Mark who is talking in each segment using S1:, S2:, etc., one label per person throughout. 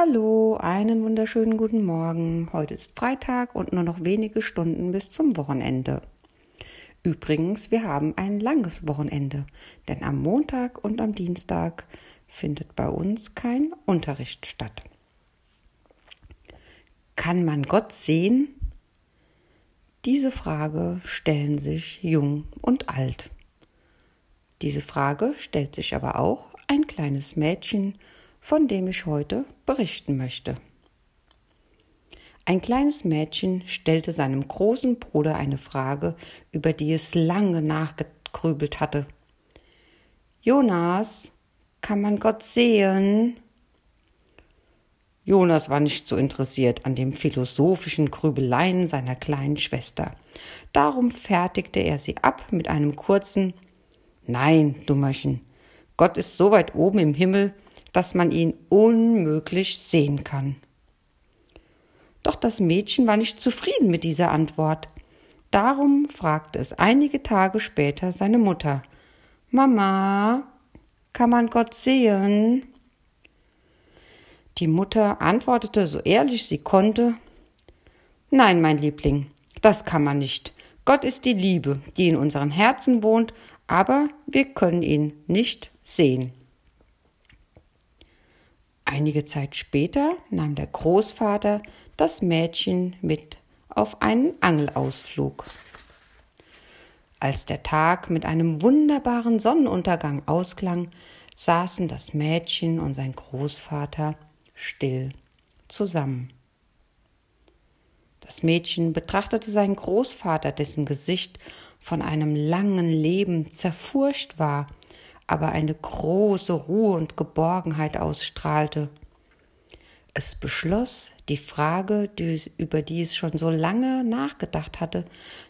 S1: Hallo, einen wunderschönen guten Morgen. Heute ist Freitag und nur noch wenige Stunden bis zum Wochenende. Übrigens, wir haben ein langes Wochenende, denn am Montag und am Dienstag findet bei uns kein Unterricht statt. Kann man Gott sehen? Diese Frage stellen sich jung und alt. Diese Frage stellt sich aber auch ein kleines Mädchen, von dem ich heute berichten möchte. Ein kleines Mädchen stellte seinem großen Bruder eine Frage, über die es lange nachgegrübelt hatte. Jonas, kann man Gott sehen? Jonas war nicht so interessiert an den philosophischen Grübeleien seiner kleinen Schwester. Darum fertigte er sie ab mit einem kurzen Nein, Dummerchen, Gott ist so weit oben im Himmel, dass man ihn unmöglich sehen kann. Doch das Mädchen war nicht zufrieden mit dieser Antwort. Darum fragte es einige Tage später seine Mutter Mama, kann man Gott sehen? Die Mutter antwortete so ehrlich sie konnte Nein, mein Liebling, das kann man nicht. Gott ist die Liebe, die in unseren Herzen wohnt, aber wir können ihn nicht sehen. Einige Zeit später nahm der Großvater das Mädchen mit auf einen Angelausflug. Als der Tag mit einem wunderbaren Sonnenuntergang ausklang, saßen das Mädchen und sein Großvater still zusammen. Das Mädchen betrachtete seinen Großvater, dessen Gesicht von einem langen Leben zerfurcht war aber eine große Ruhe und Geborgenheit ausstrahlte. Es beschloss, die Frage, die, über die es schon so lange nachgedacht hatte,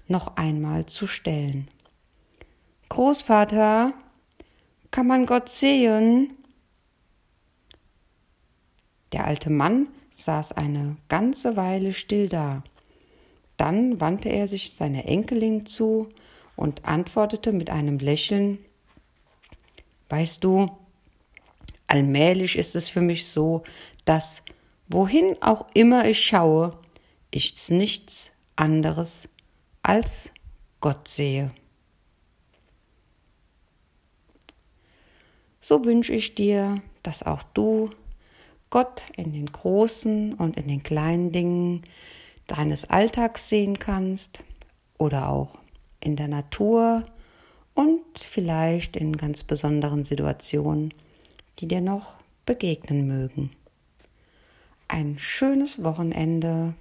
S1: noch einmal zu stellen. Großvater, kann man Gott sehen? Der alte Mann saß eine ganze Weile still da. Dann wandte er sich seiner Enkelin zu und antwortete mit einem Lächeln Weißt du, allmählich ist es für mich so, dass wohin auch immer ich schaue, ich nichts anderes als Gott sehe. So wünsche ich dir, dass auch du Gott in den großen und in den kleinen Dingen deines Alltags sehen kannst oder auch in der Natur, und vielleicht in ganz besonderen Situationen, die dir noch begegnen mögen. Ein schönes Wochenende